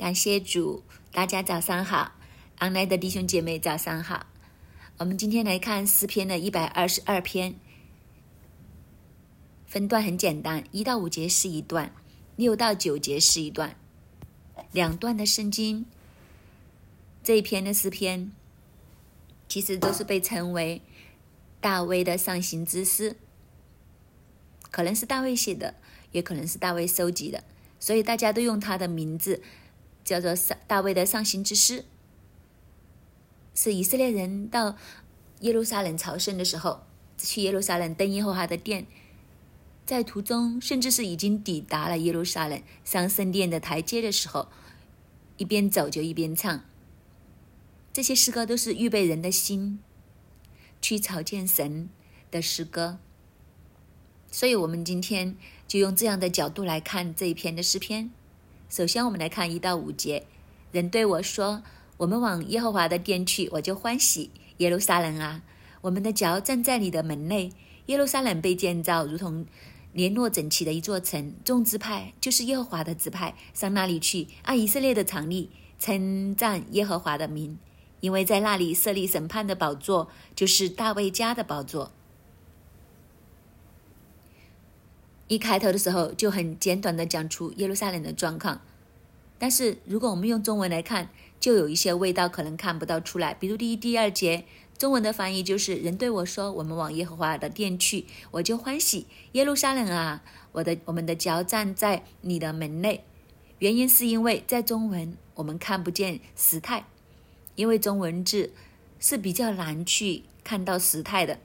感谢主，大家早上好，安来的弟兄姐妹早上好。我们今天来看诗篇的一百二十二篇，分段很简单，一到五节是一段，六到九节是一段，两段的圣经。这一篇的诗篇，其实都是被称为大卫的上行之诗，可能是大卫写的，也可能是大卫收集的，所以大家都用他的名字。叫做上大卫的上行之诗，是以色列人到耶路撒冷朝圣的时候，去耶路撒冷登耶和华的殿，在途中甚至是已经抵达了耶路撒冷上圣殿的台阶的时候，一边走就一边唱。这些诗歌都是预备人的心去朝见神的诗歌，所以我们今天就用这样的角度来看这一篇的诗篇。首先，我们来看一到五节。人对我说：“我们往耶和华的殿去，我就欢喜。耶路撒冷啊，我们的脚站在你的门内。耶路撒冷被建造，如同联络整齐的一座城。众支派就是耶和华的支派，上那里去，按以色列的常例，称赞耶和华的名，因为在那里设立审判的宝座，就是大卫家的宝座。”一开头的时候就很简短的讲出耶路撒冷的状况，但是如果我们用中文来看，就有一些味道可能看不到出来。比如第一、第二节，中文的翻译就是“人对我说：‘我们往耶和华的殿去，我就欢喜。’耶路撒冷啊，我的我们的脚站在你的门内。”原因是因为在中文我们看不见时态，因为中文字是比较难去看到时态的，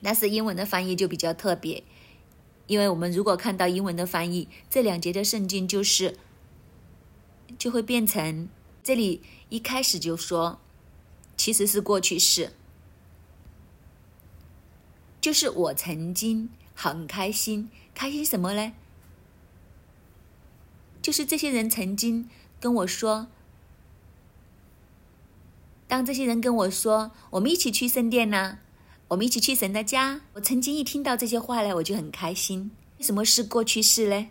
但是英文的翻译就比较特别。因为我们如果看到英文的翻译，这两节的圣经就是就会变成这里一开始就说，其实是过去式，就是我曾经很开心，开心什么呢？就是这些人曾经跟我说，当这些人跟我说，我们一起去圣殿呢。我们一起去神的家。我曾经一听到这些话呢，我就很开心。为什么是过去式呢？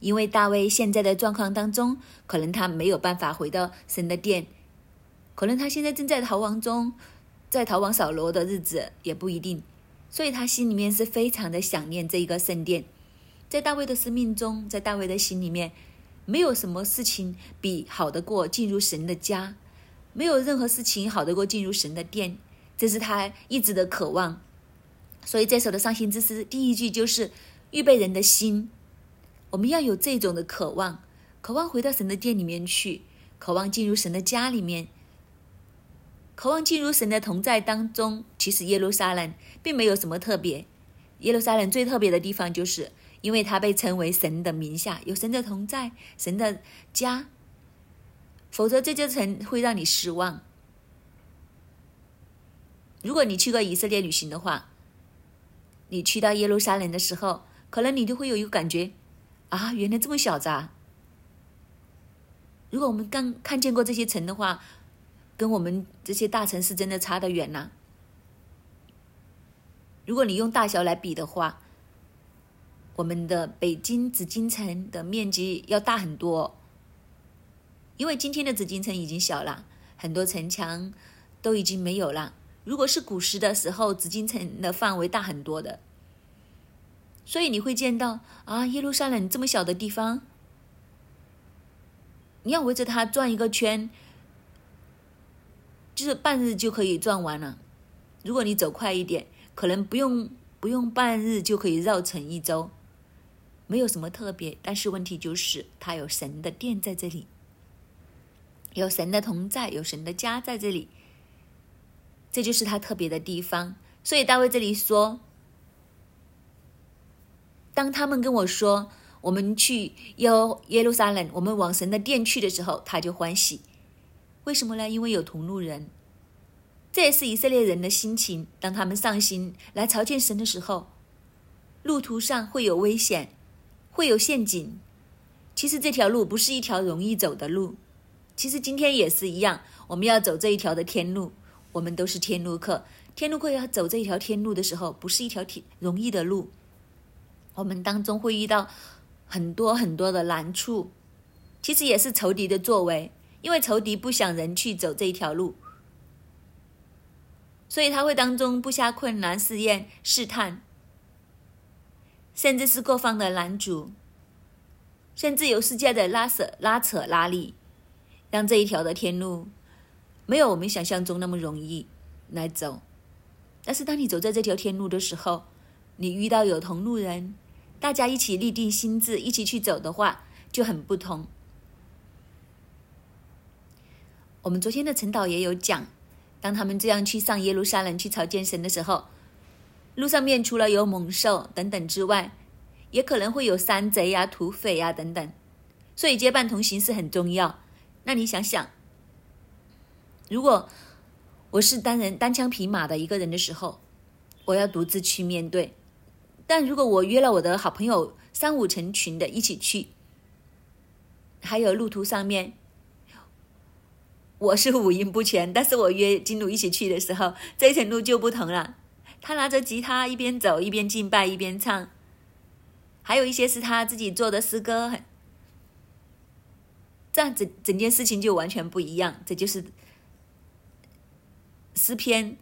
因为大卫现在的状况当中，可能他没有办法回到神的殿，可能他现在正在逃亡中，在逃亡扫罗的日子也不一定。所以他心里面是非常的想念这一个圣殿。在大卫的生命中，在大卫的心里面，没有什么事情比好得过进入神的家，没有任何事情好得过进入神的殿。这是他一直的渴望，所以这首的伤心之诗第一句就是预备人的心。我们要有这种的渴望，渴望回到神的殿里面去，渴望进入神的家里面，渴望进入神的同在当中。其实耶路撒冷并没有什么特别，耶路撒冷最特别的地方就是因为它被称为神的名下，有神的同在，神的家。否则这座城会让你失望。如果你去过以色列旅行的话，你去到耶路撒冷的时候，可能你就会有一个感觉，啊，原来这么小啊。如果我们刚看见过这些城的话，跟我们这些大城市真的差得远呐。如果你用大小来比的话，我们的北京紫禁城的面积要大很多，因为今天的紫禁城已经小了，很多城墙都已经没有了。如果是古时的时候，紫禁城的范围大很多的，所以你会见到啊，耶路撒冷这么小的地方，你要围着它转一个圈，就是半日就可以转完了。如果你走快一点，可能不用不用半日就可以绕城一周，没有什么特别。但是问题就是，它有神的殿在这里，有神的同在，有神的家在这里。这就是他特别的地方，所以大卫这里说：“当他们跟我说我们去耶耶路撒冷，我们往神的殿去的时候，他就欢喜。为什么呢？因为有同路人。这也是以色列人的心情。当他们上心来朝见神的时候，路途上会有危险，会有陷阱。其实这条路不是一条容易走的路。其实今天也是一样，我们要走这一条的天路。”我们都是天路客，天路客要走这一条天路的时候，不是一条挺容易的路。我们当中会遇到很多很多的难处，其实也是仇敌的作为，因为仇敌不想人去走这一条路，所以他会当中布下困难、试验、试探，甚至是各方的拦阻，甚至有世界的拉扯、拉扯、拉力，让这一条的天路没有我们想象中那么容易来走。但是当你走在这条天路的时候，你遇到有同路人，大家一起立定心智，一起去走的话，就很不同。我们昨天的陈导也有讲，当他们这样去上耶路撒冷去朝见神的时候，路上面除了有猛兽等等之外，也可能会有山贼呀、土匪呀等等，所以结伴同行是很重要。那你想想，如果我是单人单枪匹马的一个人的时候，我要独自去面对。但如果我约了我的好朋友三五成群的一起去，还有路途上面，我是五音不全，但是我约金鲁一起去的时候，这一程路就不同了。他拿着吉他一边走一边敬拜一边唱，还有一些是他自己做的诗歌，这样整整件事情就完全不一样。这就是诗篇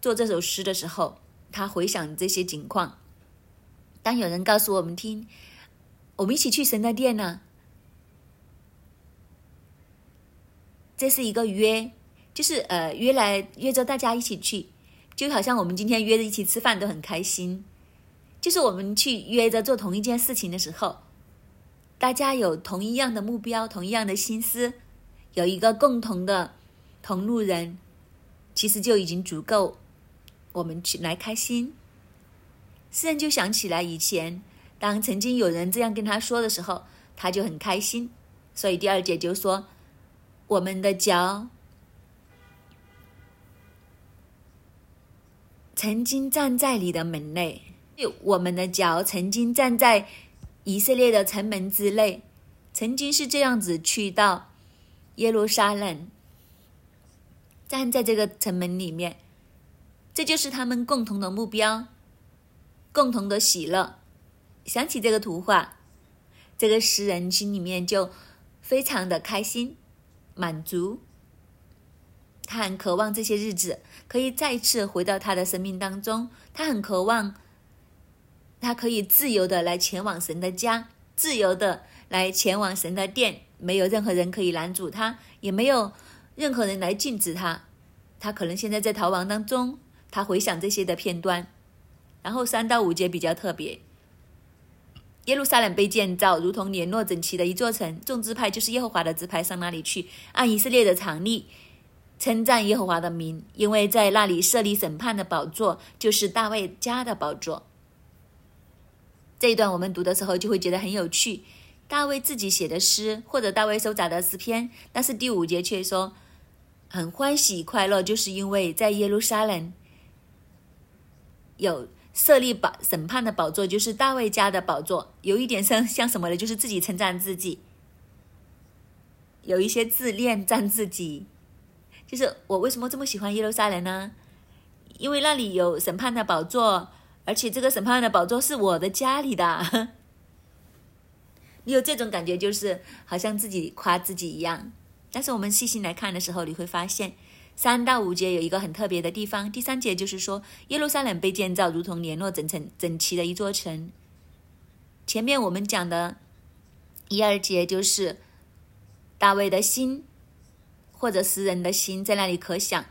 做这首诗的时候，他回想这些景况。当有人告诉我们听，我们一起去神的殿呢，这是一个约，就是呃约来约着大家一起去，就好像我们今天约着一起吃饭都很开心，就是我们去约着做同一件事情的时候，大家有同一样的目标，同一样的心思，有一个共同的同路人，其实就已经足够我们去来开心。诗人就想起来以前，当曾经有人这样跟他说的时候，他就很开心。所以第二节就说：“我们的脚曾经站在你的门内，我们的脚曾经站在以色列的城门之内，曾经是这样子去到耶路撒冷，站在这个城门里面，这就是他们共同的目标。”共同的喜乐，想起这个图画，这个诗人心里面就非常的开心、满足。他很渴望这些日子可以再次回到他的生命当中，他很渴望他可以自由的来前往神的家，自由的来前往神的殿，没有任何人可以拦阻他，也没有任何人来禁止他。他可能现在在逃亡当中，他回想这些的片段。然后三到五节比较特别。耶路撒冷被建造，如同联络整齐的一座城。众支派就是耶和华的支派，上那里去，按以色列的常例，称赞耶和华的名，因为在那里设立审判的宝座，就是大卫家的宝座。这一段我们读的时候就会觉得很有趣。大卫自己写的诗，或者大卫收杂的诗篇，但是第五节却说很欢喜快乐，就是因为在耶路撒冷有。设立宝审判的宝座，就是大卫家的宝座，有一点像 像什么呢？就是自己称赞自己，有一些自恋赞自己，就是我为什么这么喜欢耶路撒冷呢？因为那里有审判的宝座，而且这个审判的宝座是我的家里的。你有这种感觉，就是好像自己夸自己一样。但是我们细心来看的时候，你会发现。三到五节有一个很特别的地方。第三节就是说，耶路撒冷被建造，如同联络整成整齐的一座城。前面我们讲的一二节就是大卫的心，或者诗人的心在那里可想。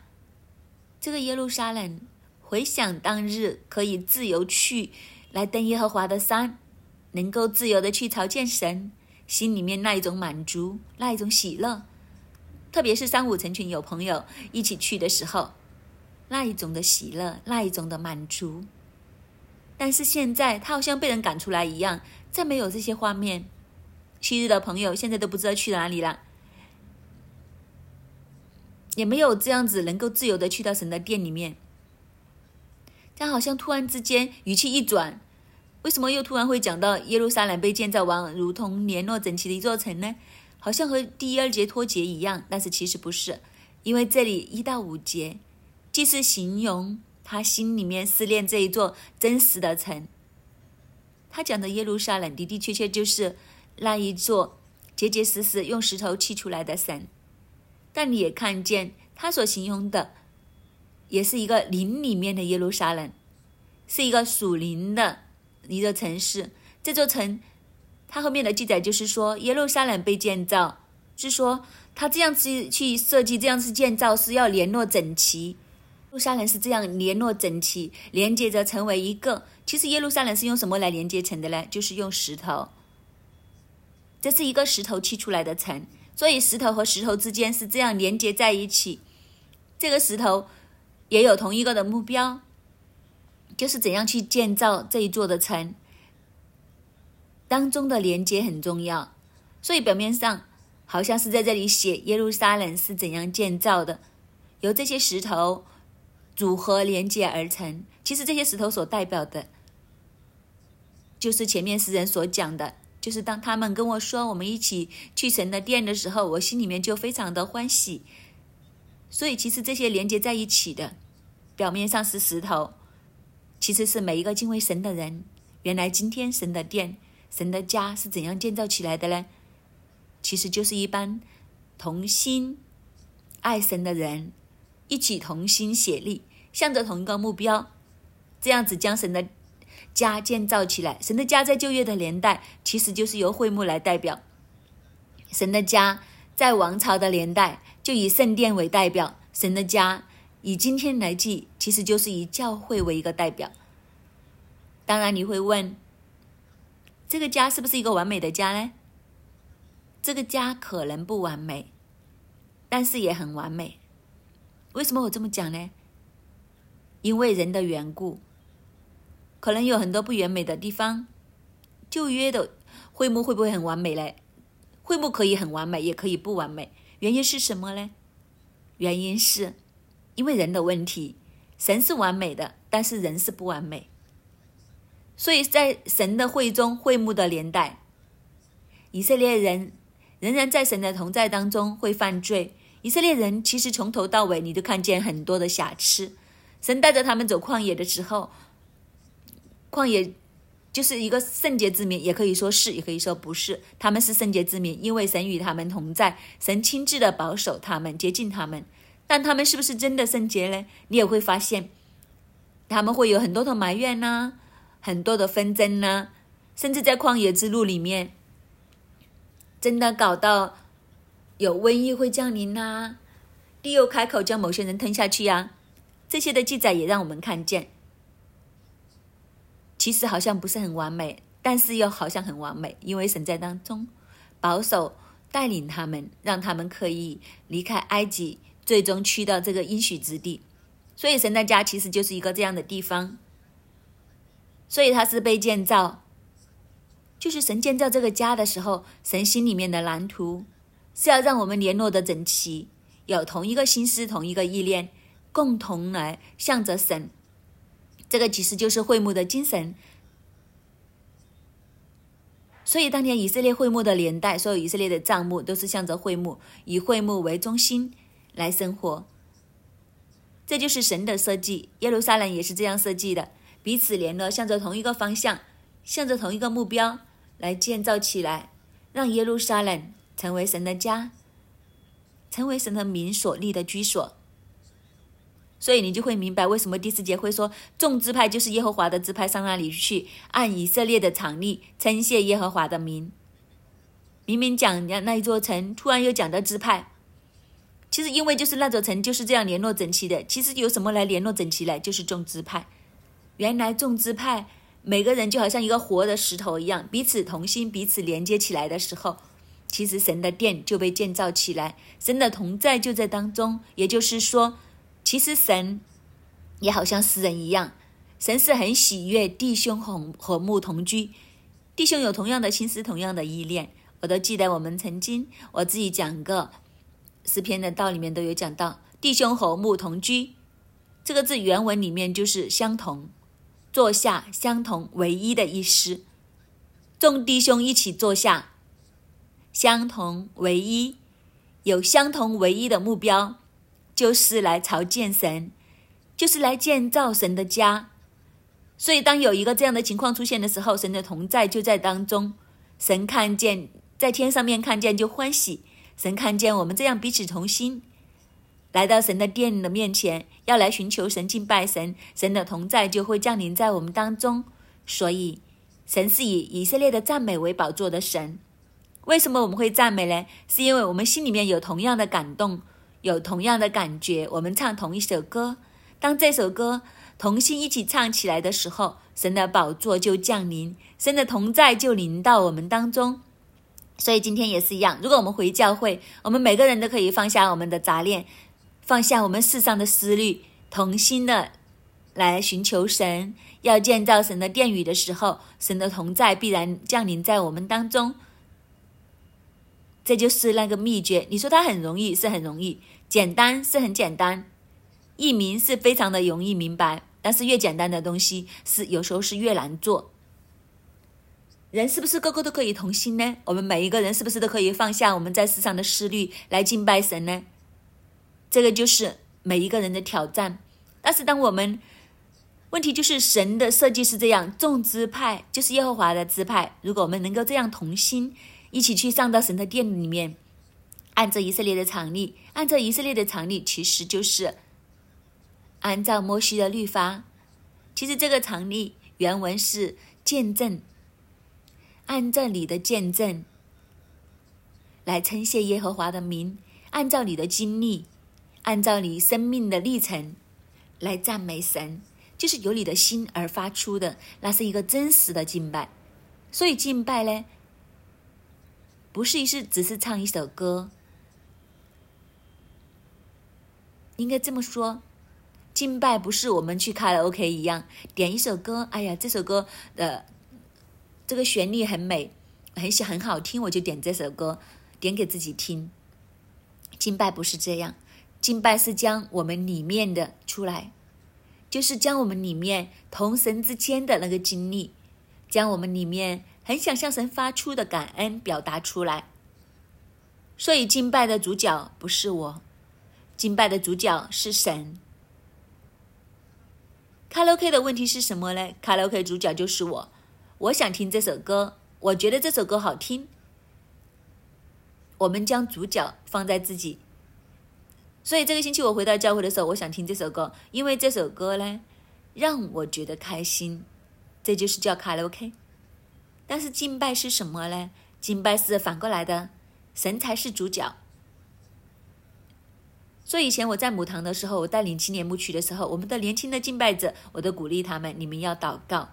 这个耶路撒冷回想当日可以自由去来登耶和华的山，能够自由的去朝见神，心里面那一种满足，那一种喜乐。特别是三五成群有朋友一起去的时候，那一种的喜乐，那一种的满足。但是现在他好像被人赶出来一样，再没有这些画面。昔日的朋友现在都不知道去哪里了，也没有这样子能够自由的去到神的店里面。他好像突然之间语气一转，为什么又突然会讲到耶路撒冷被建造完，如同联络整齐的一座城呢？好像和第一二节脱节一样，但是其实不是，因为这里一到五节，既是形容他心里面思念这一座真实的城。他讲的耶路撒冷的的确确就是那一座结结实实用石头砌出来的神，但你也看见他所形容的，也是一个林里面的耶路撒冷，是一个属灵的一个城市。这座城，它后面的记载就是说，耶路撒冷被建造，是说他这样子去设计，这样子建造是要联络整齐。耶路撒冷是这样联络整齐，连接着成为一个。其实耶路撒冷是用什么来连接成的呢？就是用石头。这是一个石头砌出来的城，所以石头和石头之间是这样连接在一起。这个石头也有同一个的目标，就是怎样去建造这一座的城。当中的连接很重要，所以表面上好像是在这里写耶路撒冷是怎样建造的，由这些石头组合连接而成。其实这些石头所代表的，就是前面诗人所讲的。就是当他们跟我说我们一起去神的殿的时候，我心里面就非常的欢喜。所以其实这些连接在一起的，表面上是石头，其实是每一个敬畏神的人。原来今天神的殿、神的家是怎样建造起来的呢？其实就是一般同心爱神的人，一起同心协力，向着同一个目标，这样子将神的。家建造起来，神的家在旧约的年代，其实就是由会幕来代表。神的家在王朝的年代，就以圣殿为代表。神的家以今天来记，其实就是以教会为一个代表。当然，你会问，这个家是不是一个完美的家呢？这个家可能不完美，但是也很完美。为什么我这么讲呢？因为人的缘故。可能有很多不完美的地方，旧约的会幕会不会很完美嘞？会幕可以很完美，也可以不完美。原因是什么呢？原因是因为人的问题。神是完美的，但是人是不完美。所以在神的会中会幕的年代，以色列人仍然在神的同在当中会犯罪。以色列人其实从头到尾，你都看见很多的瑕疵。神带着他们走旷野的时候。旷野就是一个圣洁之民，也可以说是，也可以说不是。他们是圣洁之民，因为神与他们同在，神亲自的保守他们，接近他们。但他们是不是真的圣洁呢？你也会发现，他们会有很多的埋怨呐，很多的纷争呢，甚至在旷野之路里面，真的搞到有瘟疫会降临呐，地又开口将某些人吞下去呀。这些的记载也让我们看见。其实好像不是很完美，但是又好像很完美，因为神在当中保守带领他们，让他们可以离开埃及，最终去到这个应许之地。所以神的家其实就是一个这样的地方。所以它是被建造，就是神建造这个家的时候，神心里面的蓝图是要让我们联络的整齐，有同一个心思、同一个意念，共同来向着神。这个其实就是会幕的精神，所以当年以色列会幕的年代，所有以色列的帐幕都是向着会幕，以会幕为中心来生活。这就是神的设计，耶路撒冷也是这样设计的，彼此联络，向着同一个方向，向着同一个目标来建造起来，让耶路撒冷成为神的家，成为神的民所立的居所。所以你就会明白为什么第四节会说众支派就是耶和华的支派上那里去，按以色列的常例称谢耶和华的名。明明讲那一座城，突然又讲到支派，其实因为就是那座城就是这样联络整齐的。其实有什么来联络整齐来，就是众支派。原来众支派每个人就好像一个活的石头一样，彼此同心，彼此连接起来的时候，其实神的殿就被建造起来，神的同在就在当中。也就是说。其实神也好像诗人一样，神是很喜悦弟兄和和睦同居，弟兄有同样的心思、同样的依恋。我都记得我们曾经我自己讲个诗篇的道里面都有讲到弟兄和睦同居这个字原文里面就是相同，坐下相同唯一的意思。众弟兄一起坐下，相同唯一，有相同唯一的目标。就是来朝见神，就是来建造神的家。所以，当有一个这样的情况出现的时候，神的同在就在当中。神看见在天上面看见就欢喜。神看见我们这样彼此同心，来到神的殿的面前，要来寻求神、敬拜神，神的同在就会降临在我们当中。所以，神是以以色列的赞美为宝座的神。为什么我们会赞美呢？是因为我们心里面有同样的感动，有同样的感觉。我们唱同一首歌，当这首歌同心一起唱起来的时候，神的宝座就降临，神的同在就临到我们当中。所以今天也是一样，如果我们回教会，我们每个人都可以放下我们的杂念，放下我们世上的思虑，同心的来寻求神。要建造神的殿宇的时候，神的同在必然降临在我们当中。这就是那个秘诀。你说它很容易，是很容易；简单是很简单，易明是非常的容易明白。但是越简单的东西，是有时候是越难做。人是不是个个都可以同心呢？我们每一个人是不是都可以放下我们在世上的思虑来敬拜神呢？这个就是每一个人的挑战。但是当我们问题就是神的设计是这样，众支派就是耶和华的支派。如果我们能够这样同心，一起去上到神的殿里面，按照以色列的常例，按照以色列的常例，其实就是按照摩西的律法。其实这个常例原文是见证。按照你的见证来称谢耶和华的名，按照你的经历，按照你生命的历程来赞美神，就是由你的心而发出的，那是一个真实的敬拜。所以敬拜呢，不是是只是唱一首歌，应该这么说，敬拜不是我们去卡拉 OK 一样点一首歌，哎呀，这首歌的。这个旋律很美，很喜很好听，我就点这首歌，点给自己听。敬拜不是这样，敬拜是将我们里面的出来，就是将我们里面同神之间的那个经历，将我们里面很想向神发出的感恩表达出来。所以敬拜的主角不是我，敬拜的主角是神。卡拉 OK 的问题是什么呢？卡拉 OK 主角就是我。我想听这首歌，我觉得这首歌好听。我们将主角放在自己，所以这个星期我回到教会的时候，我想听这首歌，因为这首歌呢让我觉得开心，这就是叫卡拉 OK。但是敬拜是什么呢？敬拜是反过来的，神才是主角。所以以前我在母堂的时候，我带领青年牧区的时候，我们的年轻的敬拜者，我都鼓励他们：你们要祷告。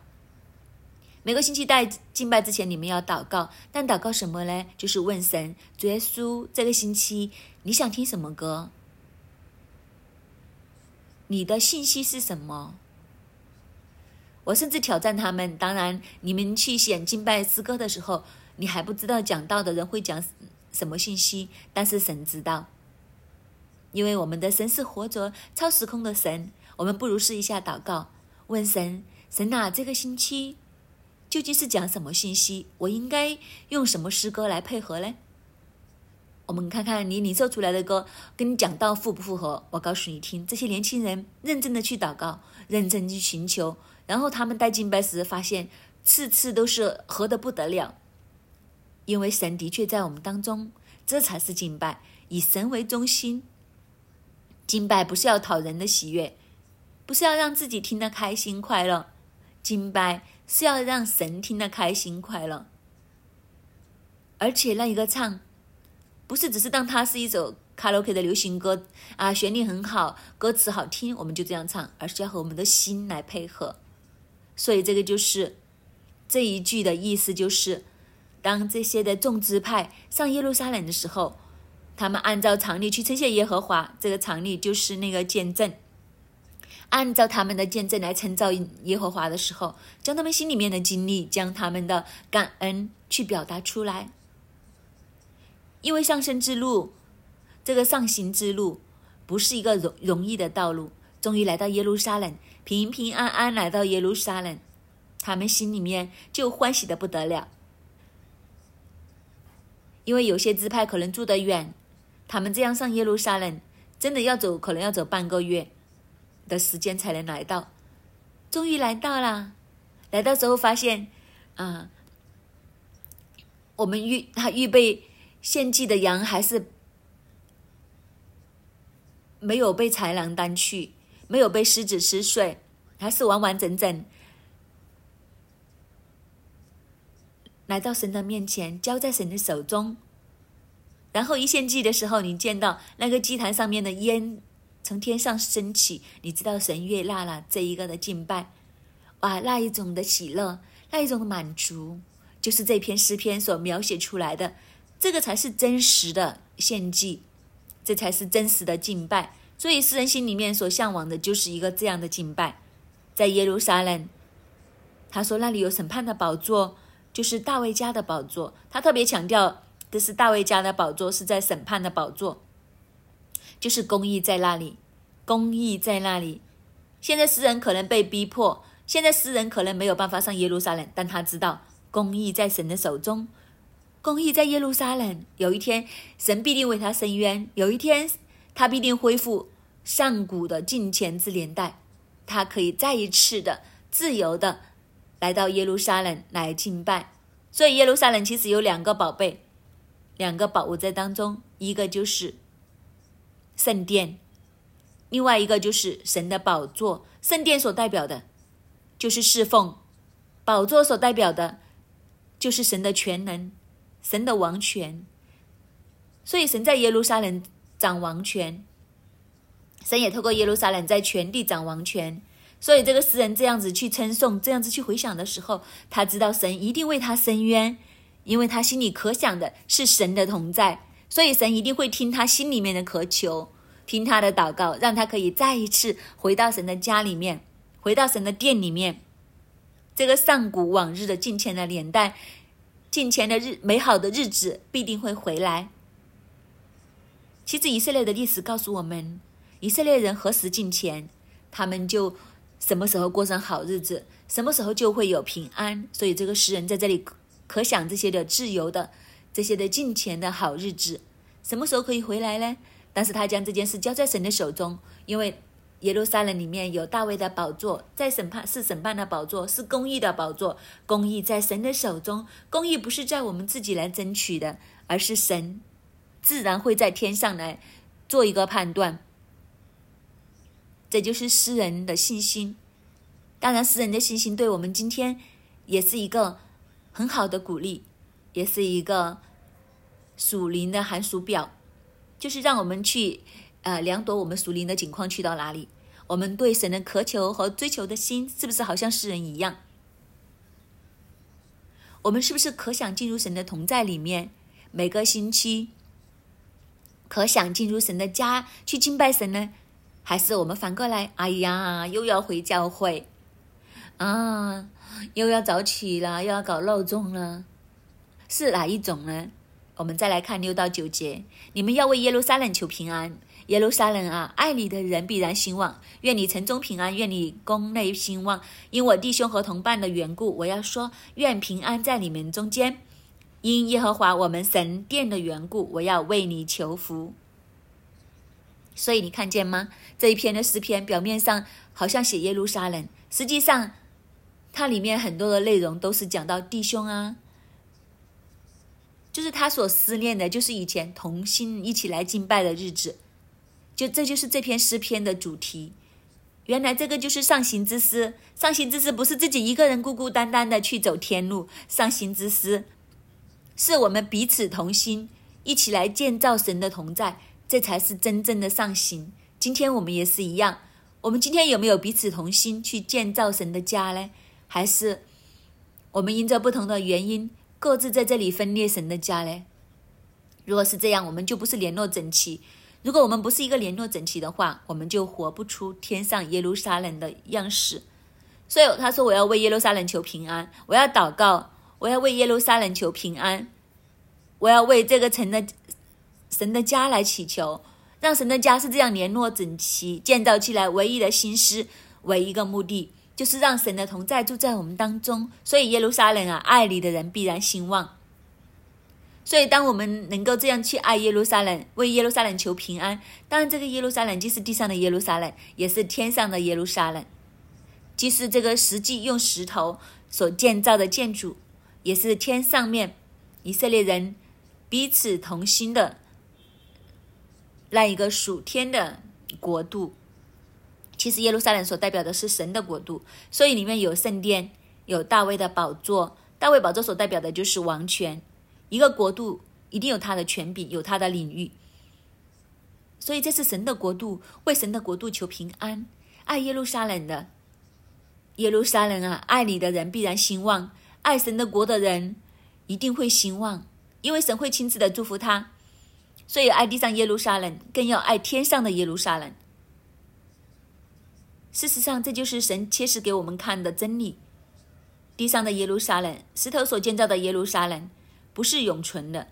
每个星期在敬拜之前，你们要祷告。但祷告什么呢？就是问神：主耶稣，这个星期你想听什么歌？你的信息是什么？我甚至挑战他们。当然，你们去选敬拜诗歌的时候，你还不知道讲道的人会讲什么信息，但是神知道，因为我们的神是活着、超时空的神。我们不如试一下祷告，问神：神啊，这个星期。究竟是讲什么信息？我应该用什么诗歌来配合呢？我们看看你领受出来的歌跟你讲到符不符合？我告诉你听，这些年轻人认真的去祷告，认真去寻求，然后他们带敬拜时发现，次次都是合的不得了。因为神的确在我们当中，这才是敬拜，以神为中心。敬拜不是要讨人的喜悦，不是要让自己听得开心快乐，敬拜。是要让神听得开心快乐，而且那一个唱，不是只是当它是一首卡拉 OK 的流行歌啊，旋律很好，歌词好听，我们就这样唱，而是要和我们的心来配合。所以这个就是这一句的意思，就是当这些的众支派上耶路撒冷的时候，他们按照常例去称谢耶和华，这个常例就是那个见证。按照他们的见证来称造耶和华的时候，将他们心里面的经历，将他们的感恩去表达出来。因为上升之路，这个上行之路，不是一个容容易的道路。终于来到耶路撒冷，平平安安来到耶路撒冷，他们心里面就欢喜的不得了。因为有些支派可能住得远，他们这样上耶路撒冷，真的要走，可能要走半个月。的时间才能来到，终于来到了。来到之后发现，啊，我们预他预备献祭的羊还是没有被豺狼担去，没有被狮子撕碎，还是完完整整来到神的面前，交在神的手中。然后一献祭的时候，你见到那个祭坛上面的烟从天上升起，你知道神悦纳了这一个的敬拜，哇，那一种的喜乐，那一种的满足，就是这篇诗篇所描写出来的，这个才是真实的献祭，这才是真实的敬拜。所以诗人心里面所向往的就是一个这样的敬拜，在耶路撒冷，他说那里有审判的宝座，就是大卫家的宝座，他特别强调。这是大卫家的宝座，是在审判的宝座，就是公义在那里，公义在那里。现在诗人可能被逼迫，现在诗人可能没有办法上耶路撒冷，但他知道公义在神的手中，公义在耶路撒冷。有一天，神必定为他伸冤；有一天，他必定恢复上古的敬虔之年代，他可以再一次的自由的来到耶路撒冷来敬拜。所以，耶路撒冷其实有两个宝贝。两个宝物在当中，一个就是圣殿，另外一个就是神的宝座。圣殿所代表的，就是侍奉；宝座所代表的，就是神的全能、神的王权。所以，神在耶路撒冷掌王权，神也透过耶路撒冷在全地掌王权。所以，这个诗人这样子去称颂，这样子去回想的时候，他知道神一定为他伸冤。因为他心里可想的是神的同在，所以神一定会听他心里面的渴求，听他的祷告，让他可以再一次回到神的家里面，回到神的殿里面。这个上古往日的近前的年代，近前的日美好的日子必定会回来。其实以色列的历史告诉我们，以色列人何时进前，他们就什么时候过上好日子，什么时候就会有平安。所以这个诗人在这里。可想这些的自由的，这些的进钱的好日子，什么时候可以回来呢？但是他将这件事交在神的手中，因为耶路撒冷里面有大卫的宝座，在审判是审判的宝座，是公义的宝座，公义在神的手中，公义不是在我们自己来争取的，而是神自然会在天上来做一个判断。这就是诗人的信心。当然，诗人的信心对我们今天也是一个。很好的鼓励，也是一个属灵的寒暑表，就是让我们去呃量度我们属灵的境况去到哪里。我们对神的渴求和追求的心，是不是好像诗人一样？我们是不是可想进入神的同在里面？每个星期可想进入神的家去敬拜神呢？还是我们反过来，哎呀，又要回教会啊？又要早起了，又要搞闹钟了，是哪一种呢？我们再来看六到九节，你们要为耶路撒冷求平安。耶路撒冷啊，爱你的人必然兴旺。愿你城中平安，愿你宫内兴旺。因我弟兄和同伴的缘故，我要说，愿平安在你们中间。因耶和华我们神殿的缘故，我要为你求福。所以你看见吗？这一篇的诗篇表面上好像写耶路撒冷，实际上。它里面很多的内容都是讲到弟兄啊，就是他所思念的，就是以前同心一起来敬拜的日子，就这就是这篇诗篇的主题。原来这个就是上行之诗，上行之诗不是自己一个人孤孤单单的去走天路，上行之诗是我们彼此同心，一起来建造神的同在，这才是真正的上行。今天我们也是一样，我们今天有没有彼此同心去建造神的家呢？还是我们因着不同的原因，各自在这里分裂神的家嘞？如果是这样，我们就不是联络整齐。如果我们不是一个联络整齐的话，我们就活不出天上耶路撒冷的样式。所以他说：“我要为耶路撒冷求平安，我要祷告，我要为耶路撒冷求平安，我要为这个城的神的家来祈求，让神的家是这样联络整齐建造起来。唯一的心思，唯一一个目的。”就是让神的同在住在我们当中，所以耶路撒冷啊，爱你的人必然兴旺。所以，当我们能够这样去爱耶路撒冷，为耶路撒冷求平安，当然，这个耶路撒冷既是地上的耶路撒冷，也是天上的耶路撒冷；既是这个实际用石头所建造的建筑，也是天上面以色列人彼此同心的那一个属天的国度。其实耶路撒冷所代表的是神的国度，所以里面有圣殿，有大卫的宝座。大卫宝座所代表的就是王权。一个国度一定有他的权柄，有他的领域。所以这是神的国度，为神的国度求平安。爱耶路撒冷的耶路撒冷啊，爱你的人必然兴旺，爱神的国的人一定会兴旺，因为神会亲自的祝福他。所以爱地上耶路撒冷，更要爱天上的耶路撒冷。事实上，这就是神切实给我们看的真理。地上的耶路撒冷，石头所建造的耶路撒冷，不是永存的；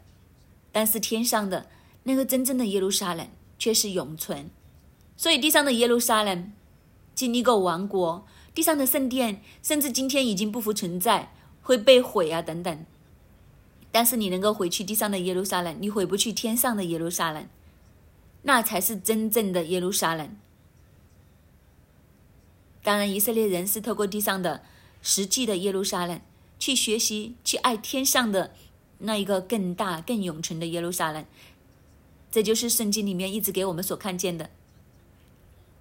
但是天上的那个真正的耶路撒冷却是永存。所以，地上的耶路撒冷经历过亡国，地上的圣殿甚至今天已经不复存在，会被毁啊等等。但是，你能够回去地上的耶路撒冷，你回不去天上的耶路撒冷，那才是真正的耶路撒冷。当然，以色列人是透过地上的实际的耶路撒冷去学习，去爱天上的那一个更大、更永存的耶路撒冷。这就是圣经里面一直给我们所看见的，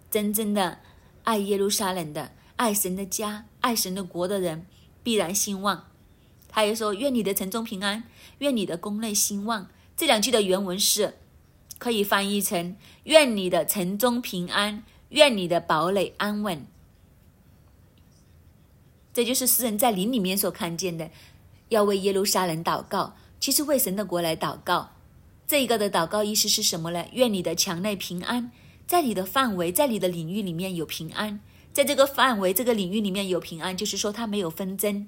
真正的爱耶路撒冷的、爱神的家、爱神的国的人必然兴旺。他也说：“愿你的城中平安，愿你的宫内兴旺。”这两句的原文是可以翻译成：“愿你的城中平安，愿你的堡垒安稳。”这就是诗人在林里面所看见的，要为耶路撒冷祷告，其实为神的国来祷告。这一个的祷告意思是什么呢？愿你的墙内平安，在你的范围，在你的领域里面有平安，在这个范围、这个领域里面有平安，就是说它没有纷争，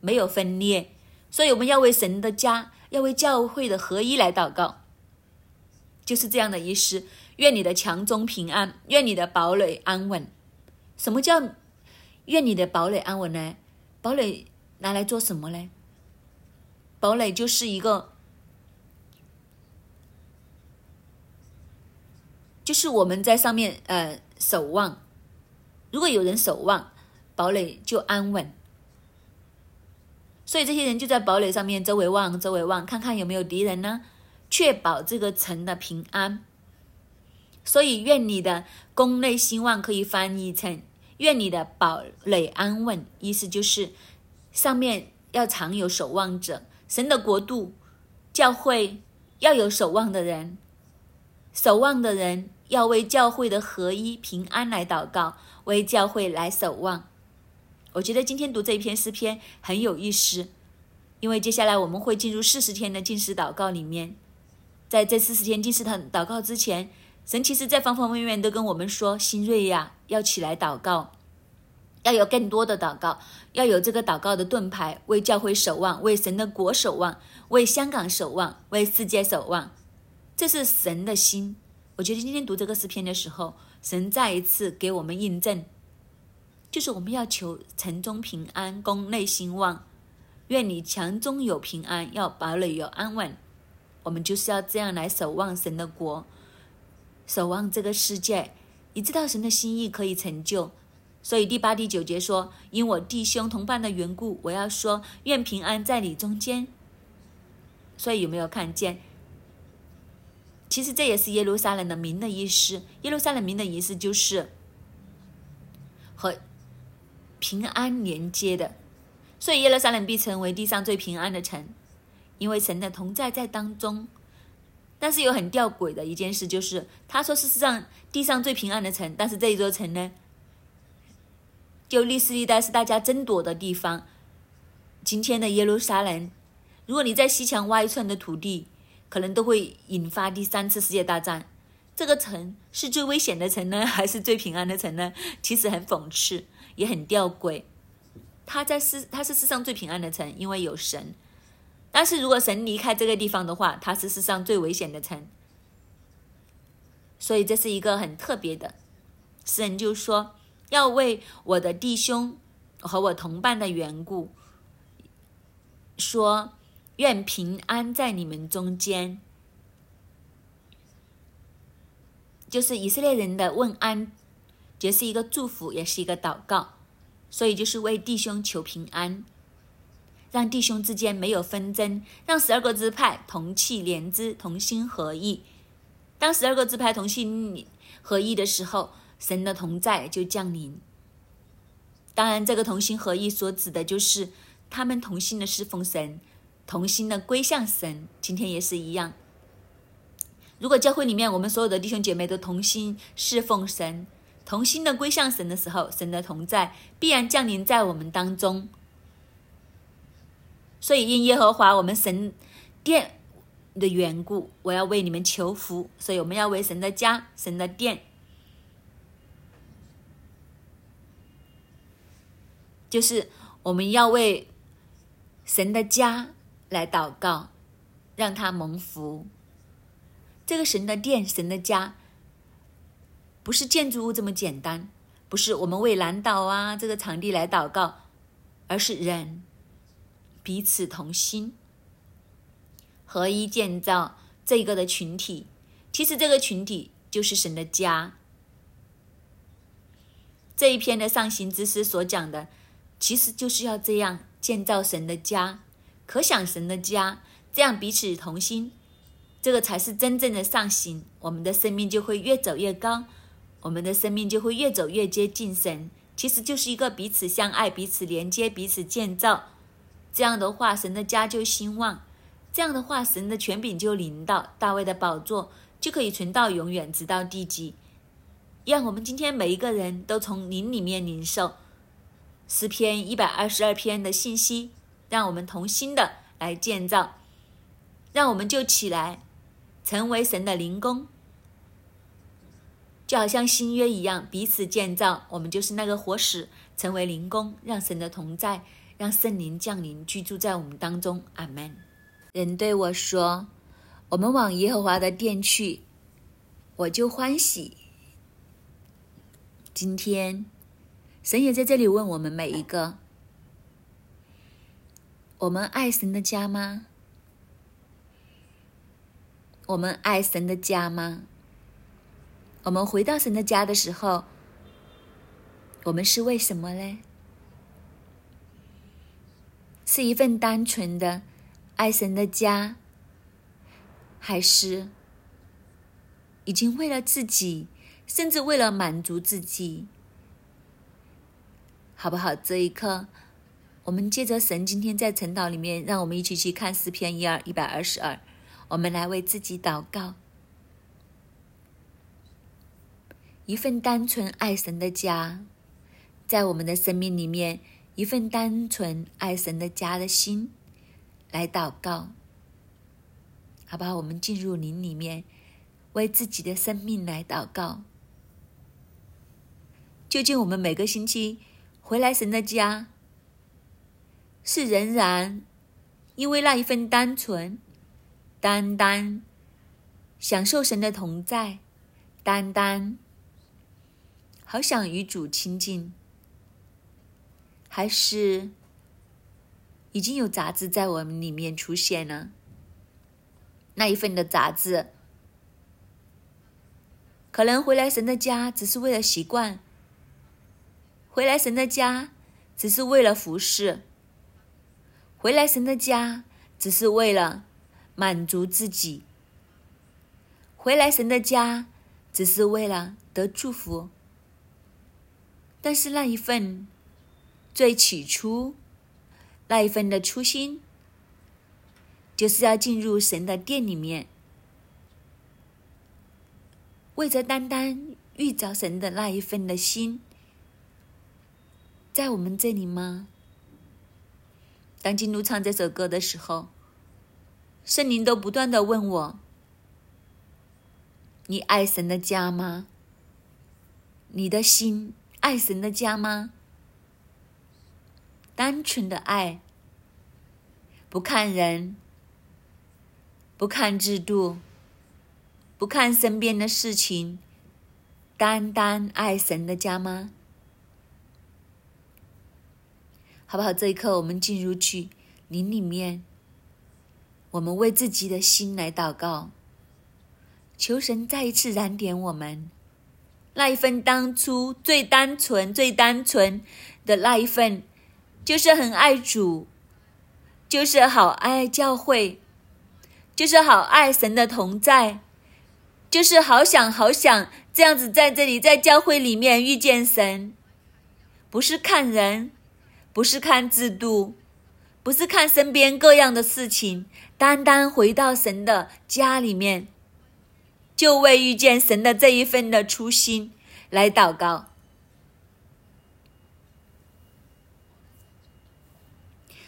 没有分裂。所以我们要为神的家，要为教会的合一来祷告，就是这样的意思。愿你的墙中平安，愿你的堡垒安稳。什么叫？愿你的堡垒安稳呢？堡垒拿来做什么呢？堡垒就是一个，就是我们在上面呃守望。如果有人守望，堡垒就安稳。所以这些人就在堡垒上面周围望，周围望，看看有没有敌人呢？确保这个城的平安。所以愿你的宫内兴旺，可以翻译成。愿你的堡垒安稳，意思就是上面要常有守望者。神的国度，教会要有守望的人，守望的人要为教会的合一平安来祷告，为教会来守望。我觉得今天读这一篇诗篇很有意思，因为接下来我们会进入四十天的进食祷告里面，在这四十天进食祷祷告之前。神其实，在方方面面都跟我们说：“新锐呀，要起来祷告，要有更多的祷告，要有这个祷告的盾牌，为教会守望，为神的国守望，为香港守望，为世界守望。”这是神的心。我觉得今天读这个诗篇的时候，神再一次给我们印证，就是我们要求城中平安，宫内兴旺。愿你墙中有平安，要堡垒有安稳。我们就是要这样来守望神的国。守望这个世界，你知道神的心意可以成就，所以第八、第九节说：“因我弟兄同伴的缘故，我要说愿平安在你中间。”所以有没有看见？其实这也是耶路撒冷的名的意思。耶路撒冷名的意思就是和平安连接的，所以耶路撒冷必成为地上最平安的城，因为神的同在在当中。但是有很吊诡的一件事，就是他说事实上地上最平安的城，但是这一座城呢，就历史历代是大家争夺的地方。今天的耶路撒冷，如果你在西墙挖一寸的土地，可能都会引发第三次世界大战。这个城是最危险的城呢，还是最平安的城呢？其实很讽刺，也很吊诡。它在世，它是世上最平安的城，因为有神。但是如果神离开这个地方的话，它是世上最危险的城。所以这是一个很特别的，诗人就说要为我的弟兄和我同伴的缘故，说愿平安在你们中间，就是以色列人的问安，这是一个祝福，也是一个祷告，所以就是为弟兄求平安。让弟兄之间没有纷争，让十二个支派同气连枝、同心合意。当十二个支派同心合意的时候，神的同在就降临。当然，这个同心合意所指的就是他们同心的侍奉神，同心的归向神。今天也是一样。如果教会里面我们所有的弟兄姐妹都同心侍奉神，同心的归向神的时候，神的同在必然降临在我们当中。所以因耶和华我们神殿的缘故，我要为你们求福。所以我们要为神的家、神的殿，就是我们要为神的家来祷告，让他蒙福。这个神的殿、神的家，不是建筑物这么简单，不是我们为蓝岛啊这个场地来祷告，而是人彼此同心，合一建造这个的群体。其实这个群体就是神的家。这一篇的上行之诗所讲的，其实就是要这样建造神的家，可想神的家，这样彼此同心。这个才是真正的上行，我们的生命就会越走越高，我们的生命就会越走越接近神。其实就是一个彼此相爱、彼此连接、彼此建造。这样的话，神的家就兴旺；这样的话，神的权柄就临到，大卫的宝座就可以存到永远，直到地极。让我们今天每一个人都从灵里面领受诗篇一百二十二篇的信息，让我们同心的来建造，让我们就起来。成为神的灵工，就好像新约一样，彼此建造。我们就是那个活石，成为灵工，让神的同在，让圣灵降临，居住在我们当中。阿门。人对我说：“我们往耶和华的殿去，我就欢喜。”今天，神也在这里问我们每一个：我们爱神的家吗？我们爱神的家吗？我们回到神的家的时候，我们是为什么呢？是一份单纯的爱神的家，还是已经为了自己，甚至为了满足自己？好不好？这一刻，我们借着神今天在晨祷里面，让我们一起去看诗篇一二一百二十二。我们来为自己祷告，一份单纯爱神的家，在我们的生命里面，一份单纯爱神的家的心来祷告，好不好？我们进入灵里面，为自己的生命来祷告。究竟我们每个星期回来神的家，是仍然因为那一份单纯？单单享受神的同在，单单好想与主亲近，还是已经有杂质在我们里面出现了？那一份的杂质，可能回来神的家只是为了习惯，回来神的家只是为了服侍，回来神的家只是为了。满足自己，回来神的家，只是为了得祝福。但是那一份最起初那一份的初心，就是要进入神的殿里面，为着单单遇着神的那一份的心，在我们这里吗？当金奴唱这首歌的时候。圣灵都不断的问我：“你爱神的家吗？你的心爱神的家吗？单纯的爱，不看人，不看制度，不看身边的事情，单单爱神的家吗？好不好？这一刻，我们进入去林里面。”我们为自己的心来祷告，求神再一次燃点我们那一份当初最单纯、最单纯的那一份，就是很爱主、就是好爱教会，就是好爱神的同在，就是好想好想这样子在这里在教会里面遇见神，不是看人，不是看制度，不是看身边各样的事情，单单回到神的家里面，就为遇见神的这一份的初心来祷告。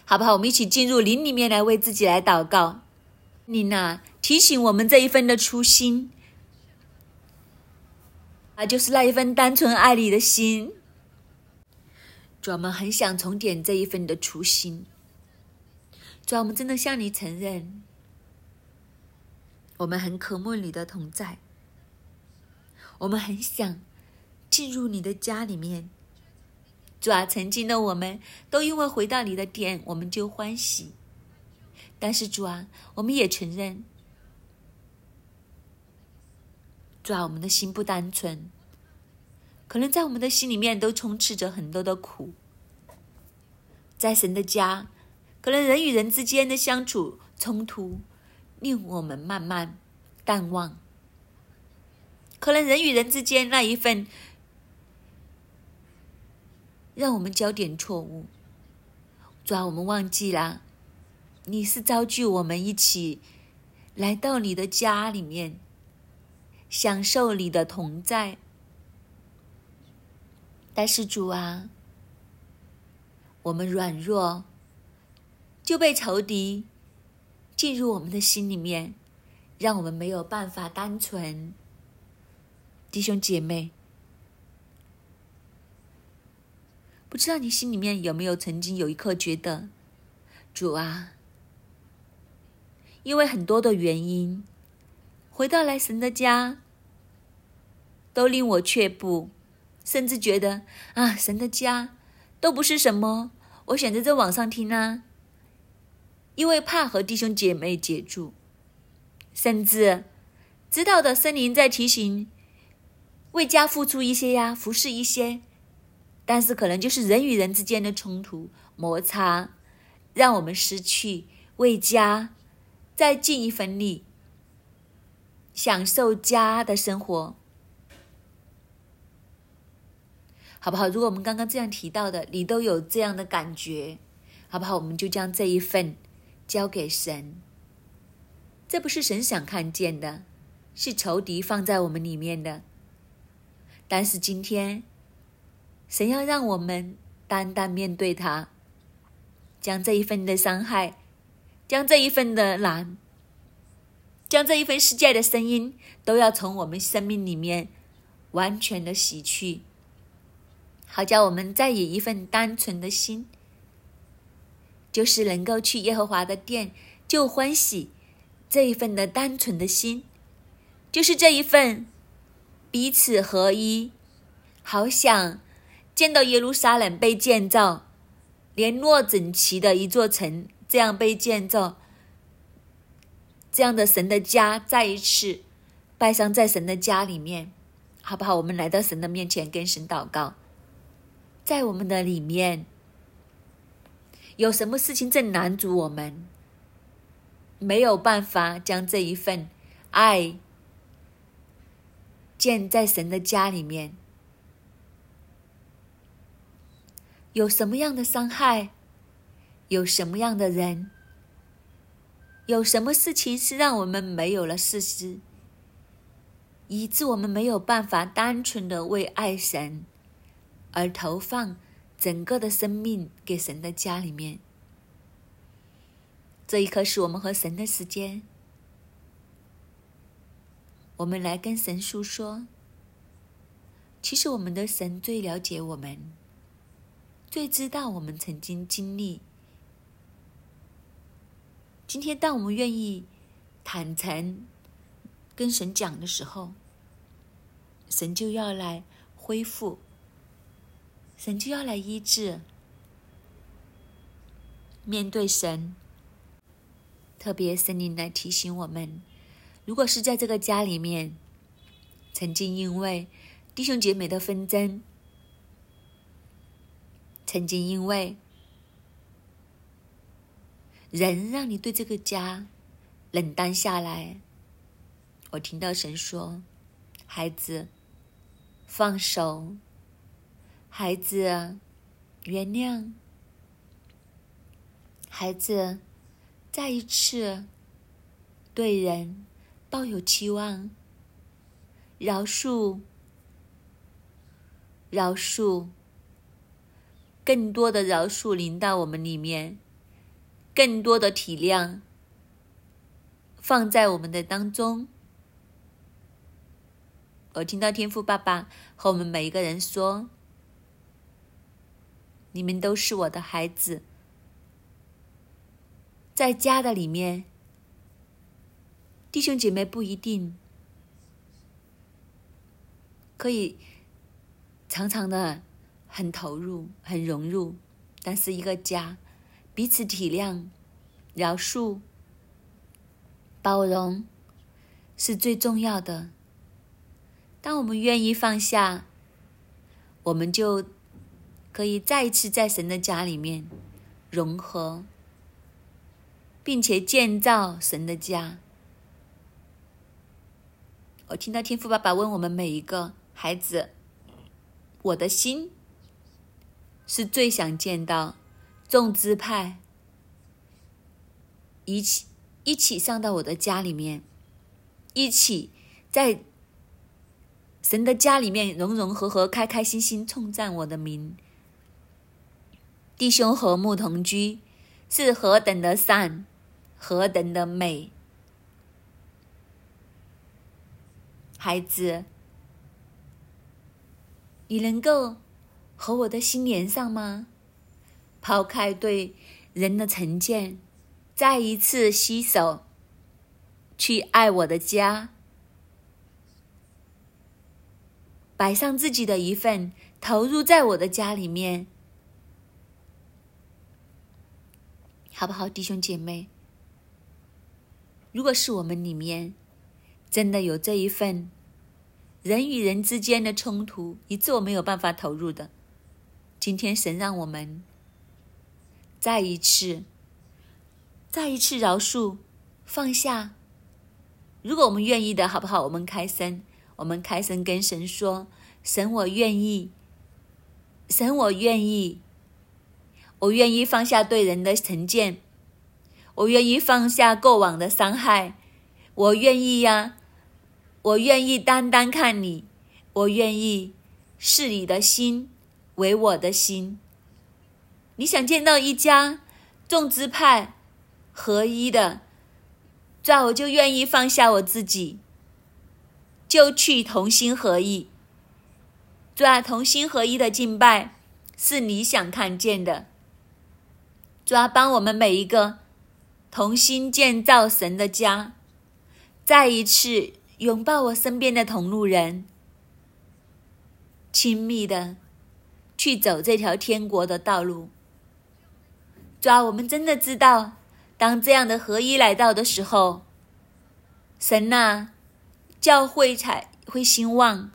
好不好？我们一起进入林里面来为自己来祷告。你呐，提醒我们这一份的初心，啊，就是那一份单纯爱你的心。主，我们很想重点这一份的初心。主，我们真的向你承认，我们很渴慕你的同在，我们很想进入你的家里面。主啊，曾经的我们都因为回到你的殿，我们就欢喜。但是主啊，我们也承认，主啊，我们的心不单纯，可能在我们的心里面都充斥着很多的苦。在神的家，可能人与人之间的相处冲突，令我们慢慢淡忘。可能人与人之间那一份。让我们焦点错误，主要，我们忘记了，你是召聚我们一起来到你的家里面，享受你的同在。但是主啊，我们软弱，就被仇敌进入我们的心里面，让我们没有办法单纯。弟兄姐妹。不知道你心里面有没有曾经有一刻觉得，主啊，因为很多的原因，回到来神的家，都令我却步，甚至觉得啊，神的家都不是什么，我选择在网上听啊，因为怕和弟兄姐妹接触，甚至知道的森林在提醒，为家付出一些呀，服侍一些。但是可能就是人与人之间的冲突摩擦，让我们失去为家再尽一份力，享受家的生活，好不好？如果我们刚刚这样提到的，你都有这样的感觉，好不好？我们就将这一份交给神。这不是神想看见的，是仇敌放在我们里面的。但是今天。神要让我们单单面对他，将这一份的伤害，将这一份的难，将这一份世界的声音，都要从我们生命里面完全的洗去，好叫我们再以一份单纯的心，就是能够去耶和华的殿就欢喜，这一份的单纯的心，就是这一份彼此合一，好想。见到耶路撒冷被建造，联络整齐的一座城，这样被建造，这样的神的家再一次拜上在神的家里面，好不好？我们来到神的面前跟神祷告，在我们的里面有什么事情正拦阻我们，没有办法将这一份爱建在神的家里面。有什么样的伤害？有什么样的人？有什么事情是让我们没有了事实，以致我们没有办法单纯的为爱神而投放整个的生命给神的家里面？这一刻是我们和神的时间，我们来跟神诉说。其实我们的神最了解我们。最知道我们曾经经历。今天，当我们愿意坦诚跟神讲的时候，神就要来恢复，神就要来医治。面对神，特别神灵来提醒我们：如果是在这个家里面，曾经因为弟兄姐妹的纷争。曾经因为人让你对这个家冷淡下来。我听到神说：“孩子，放手。孩子，原谅。孩子，再一次对人抱有期望，饶恕，饶恕。”更多的饶恕临到我们里面，更多的体谅放在我们的当中。我听到天赋爸爸和我们每一个人说：“你们都是我的孩子，在家的里面，弟兄姐妹不一定可以常常的。”很投入，很融入，但是一个家，彼此体谅、饶恕、包容，是最重要的。当我们愿意放下，我们就可以再一次在神的家里面融合，并且建造神的家。我听到天父爸爸问我们每一个孩子：“我的心。”是最想见到众支派一起一起上到我的家里面，一起在神的家里面融融合合、开开心心，冲赞我的名。弟兄和睦同居，是何等的善，何等的美。孩子，你能够。和我的心连上吗？抛开对人的成见，再一次洗手，去爱我的家，摆上自己的一份，投入在我的家里面，好不好，弟兄姐妹？如果是我们里面真的有这一份人与人之间的冲突，以致我没有办法投入的。今天神让我们再一次、再一次饶恕、放下。如果我们愿意的，好不好？我们开声，我们开声跟神说：“神，我愿意。神，我愿意。我愿意放下对人的成见，我愿意放下过往的伤害，我愿意呀！我愿意单单看你，我愿意是你的心。”为我的心，你想见到一家众支派合一的，这我就愿意放下我自己，就去同心合意。主啊，同心合一的敬拜是你想看见的。主啊，帮我们每一个同心建造神的家，再一次拥抱我身边的同路人，亲密的。去走这条天国的道路。抓我们真的知道，当这样的合一来到的时候，神呐，教会才会兴旺，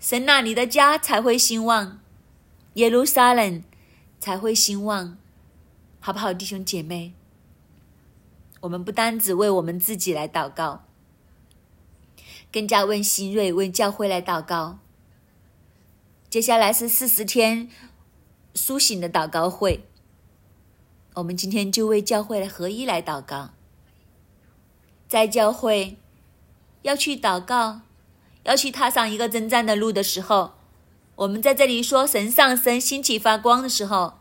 神呐，你的家才会兴旺，耶路撒冷才会兴旺，好不好，弟兄姐妹？我们不单只为我们自己来祷告，更加为新锐、为教会来祷告。接下来是四十天苏醒的祷告会，我们今天就为教会的合一来祷告。在教会要去祷告，要去踏上一个征战的路的时候，我们在这里说神上升、兴起、发光的时候，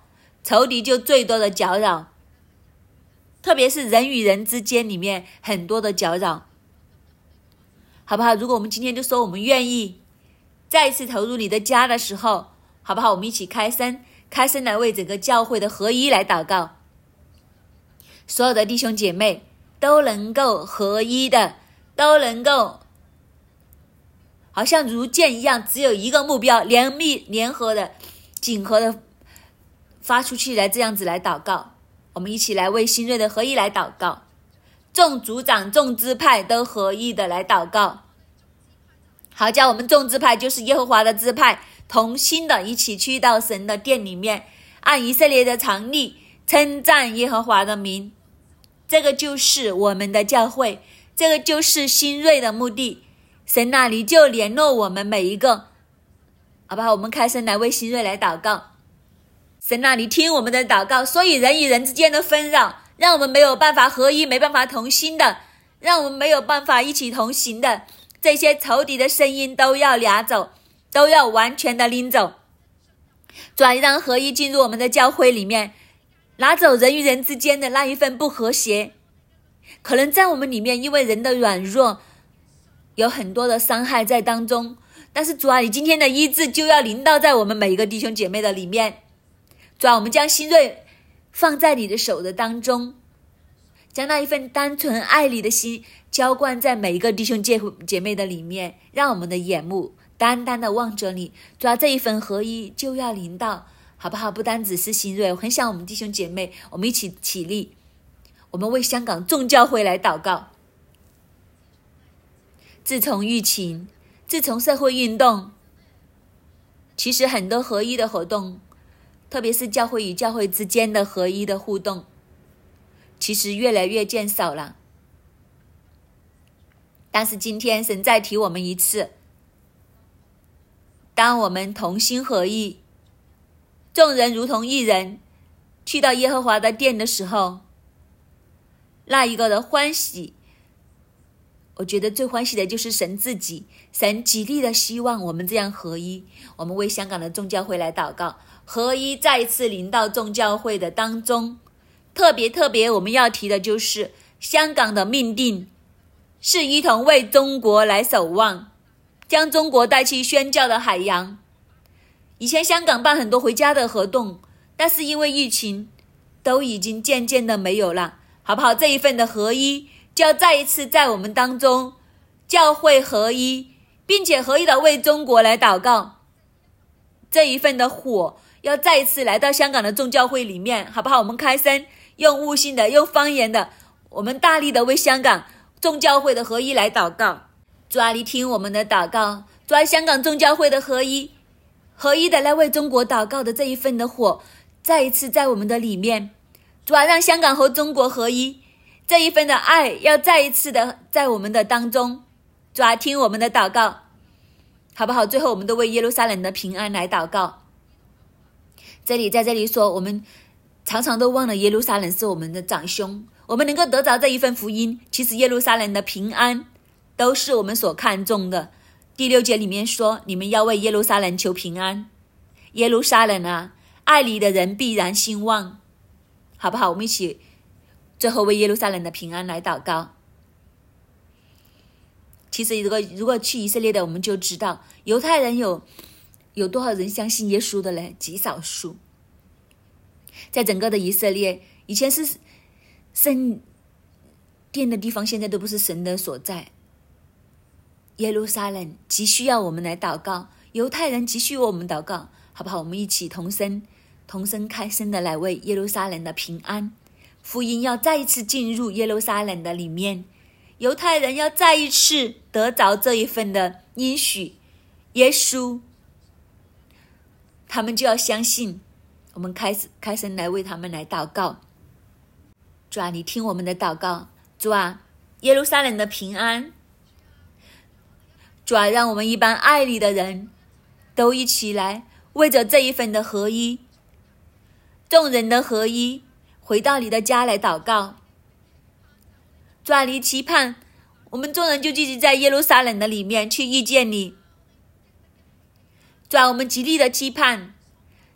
仇敌就最多的搅扰，特别是人与人之间里面很多的搅扰，好不好？如果我们今天就说我们愿意。再一次投入你的家的时候，好不好？我们一起开声，开声来为整个教会的合一来祷告。所有的弟兄姐妹都能够合一的，都能够好像如箭一样，只有一个目标，联密联合的、紧合的发出去来，这样子来祷告。我们一起来为新锐的合一来祷告，众组长、众支派都合一的来祷告。好，叫我们众支派就是耶和华的支派，同心的一起去到神的殿里面，按以色列的常例称赞耶和华的名，这个就是我们的教会，这个就是新锐的目的。神那里就联络我们每一个，好不好？我们开声来为新锐来祷告。神那里听我们的祷告，所以人与人之间的纷扰，让我们没有办法合一，没办法同心的，让我们没有办法一起同行的这些仇敌的声音都要拿走，都要完全的拎走，转让合一进入我们的教会里面，拿走人与人之间的那一份不和谐。可能在我们里面，因为人的软弱。有很多的伤害在当中，但是主啊，你今天的医治就要临到在我们每一个弟兄姐妹的里面。主啊，我们将新锐放在你的手的当中，将那一份单纯爱你的心浇灌在每一个弟兄姐姐妹的里面，让我们的眼目单单的望着你。主啊，这一份合一就要临到，好不好？不单只是新锐，我很想我们弟兄姐妹，我们一起起立，我们为香港众教会来祷告。自从疫情，自从社会运动，其实很多合一的活动，特别是教会与教会之间的合一的互动，其实越来越减少了。但是今天神再提我们一次，当我们同心合意，众人如同一人，去到耶和华的殿的时候，那一个的欢喜。我觉得最欢喜的就是神自己，神极力的希望我们这样合一。我们为香港的众教会来祷告，合一再一次临到众教会的当中。特别特别，我们要提的就是香港的命定，是一同为中国来守望，将中国带去宣教的海洋。以前香港办很多回家的活动，但是因为疫情，都已经渐渐的没有了，好不好？这一份的合一。就要再一次在我们当中教会合一，并且合一的为中国来祷告。这一份的火要再一次来到香港的众教会里面，好不好？我们开声，用悟性的，用方言的，我们大力的为香港众教会的合一来祷告。主啊，你听我们的祷告，主啊，香港众教会的合一，合一的来为中国祷告的这一份的火，再一次在我们的里面。主啊，让香港和中国合一。这一份的爱要再一次的在我们的当中，主啊，听我们的祷告，好不好？最后，我们都为耶路撒冷的平安来祷告。这里在这里说，我们常常都忘了耶路撒冷是我们的长兄，我们能够得着这一份福音，其实耶路撒冷的平安都是我们所看重的。第六节里面说，你们要为耶路撒冷求平安，耶路撒冷啊，爱你的人必然兴旺，好不好？我们一起。最后为耶路撒冷的平安来祷告。其实，如果如果去以色列的，我们就知道犹太人有有多少人相信耶稣的呢？极少数。在整个的以色列，以前是圣殿的地方，现在都不是神的所在。耶路撒冷急需要我们来祷告，犹太人急需我们祷告，好不好？我们一起同声、同声开声的来为耶路撒冷的平安。福音要再一次进入耶路撒冷的里面，犹太人要再一次得着这一份的应许，耶稣，他们就要相信。我们开始开声来为他们来祷告。主啊，你听我们的祷告。主啊，耶路撒冷的平安。主啊，让我们一般爱你的人都一起来为着这一份的合一，众人的合一。回到你的家来祷告，主啊，你期盼，我们众人就聚集在耶路撒冷的里面去遇见你。抓我们极力的期盼，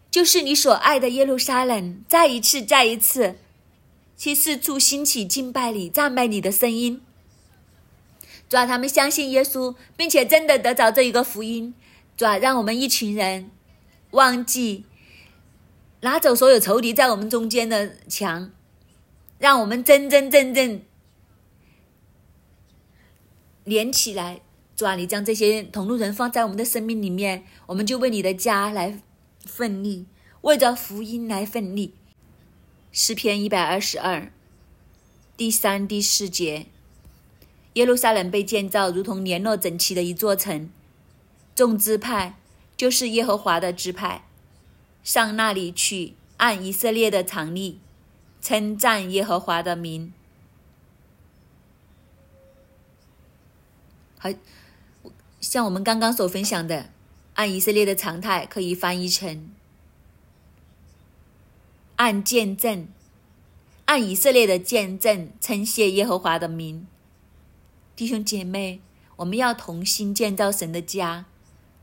就是你所爱的耶路撒冷，再一次、再一次，去四处兴起敬拜你、赞美你的声音。抓他们相信耶稣，并且真的得着这一个福音。抓让我们一群人忘记。拿走所有仇敌在我们中间的墙，让我们真真正正连起来。主啊，你将这些同路人放在我们的生命里面，我们就为你的家来奋力，为着福音来奋力。诗篇一百二十二，第三、第四节，耶路撒冷被建造，如同联络整齐的一座城。众支派就是耶和华的支派，上那里去，按以色列的常例，称赞耶和华的名。好。像我们刚刚所分享的，按以色列的常态，可以翻译成按见证，按以色列的见证称谢耶和华的名。弟兄姐妹，我们要同心建造神的家，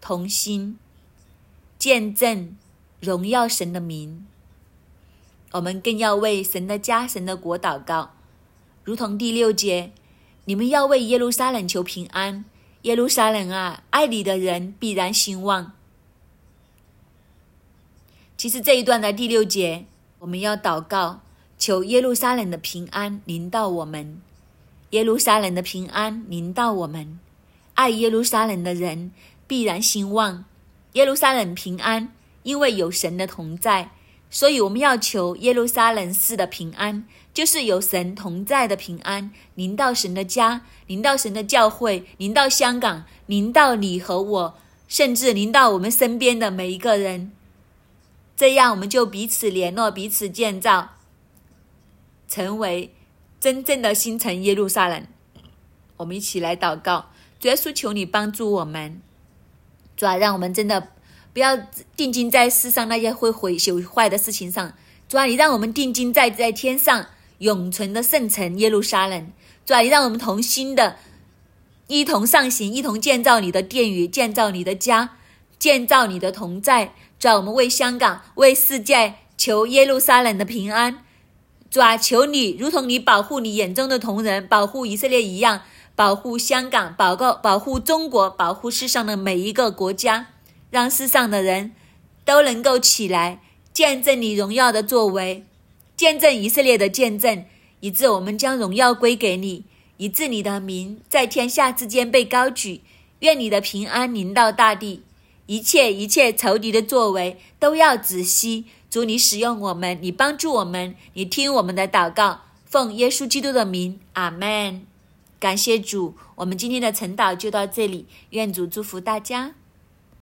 同心见证荣耀神的名。我们更要为神的家、神的国祷告，如同第六节，你们要为耶路撒冷求平安。耶路撒冷啊，爱你的人必然兴旺。其实这一段的第六节，我们要祷告，求耶路撒冷的平安临到我们。耶路撒冷的平安临到我们，爱耶路撒冷的人必然兴旺。耶路撒冷平安，因为有神的同在。所以我们要求耶路撒冷市的平安，就是有神同在的平安，临到神的家，临到神的教会，临到香港，临到你和我，甚至临到我们身边的每一个人。这样我们就彼此联络，彼此建造，成为真正的新城耶路撒冷。我们一起来祷告，主耶稣，求你帮助我们，主啊，让我们真的。不要定睛在世上那些会毁朽坏的事情上，主啊，你让我们定睛在在天上永存的圣城耶路撒冷。主啊，你让我们同心的，一同上行，一同建造你的殿宇，建造你的家，建造你的同在。主啊，我们为香港、为世界求耶路撒冷的平安。主啊，求你如同你保护你眼中的同人，保护以色列一样，保护香港，保告保护中国，保护世上的每一个国家。让世上的人都能够起来见证你荣耀的作为，见证以色列的见证，以致我们将荣耀归给你，以致你的名在天下之间被高举。愿你的平安临到大地，一切一切仇敌的作为都要止息。主，你使用我们，你帮助我们，你听我们的祷告，奉耶稣基督的名，阿门。感谢主，我们今天的晨祷就到这里，愿主祝福大家。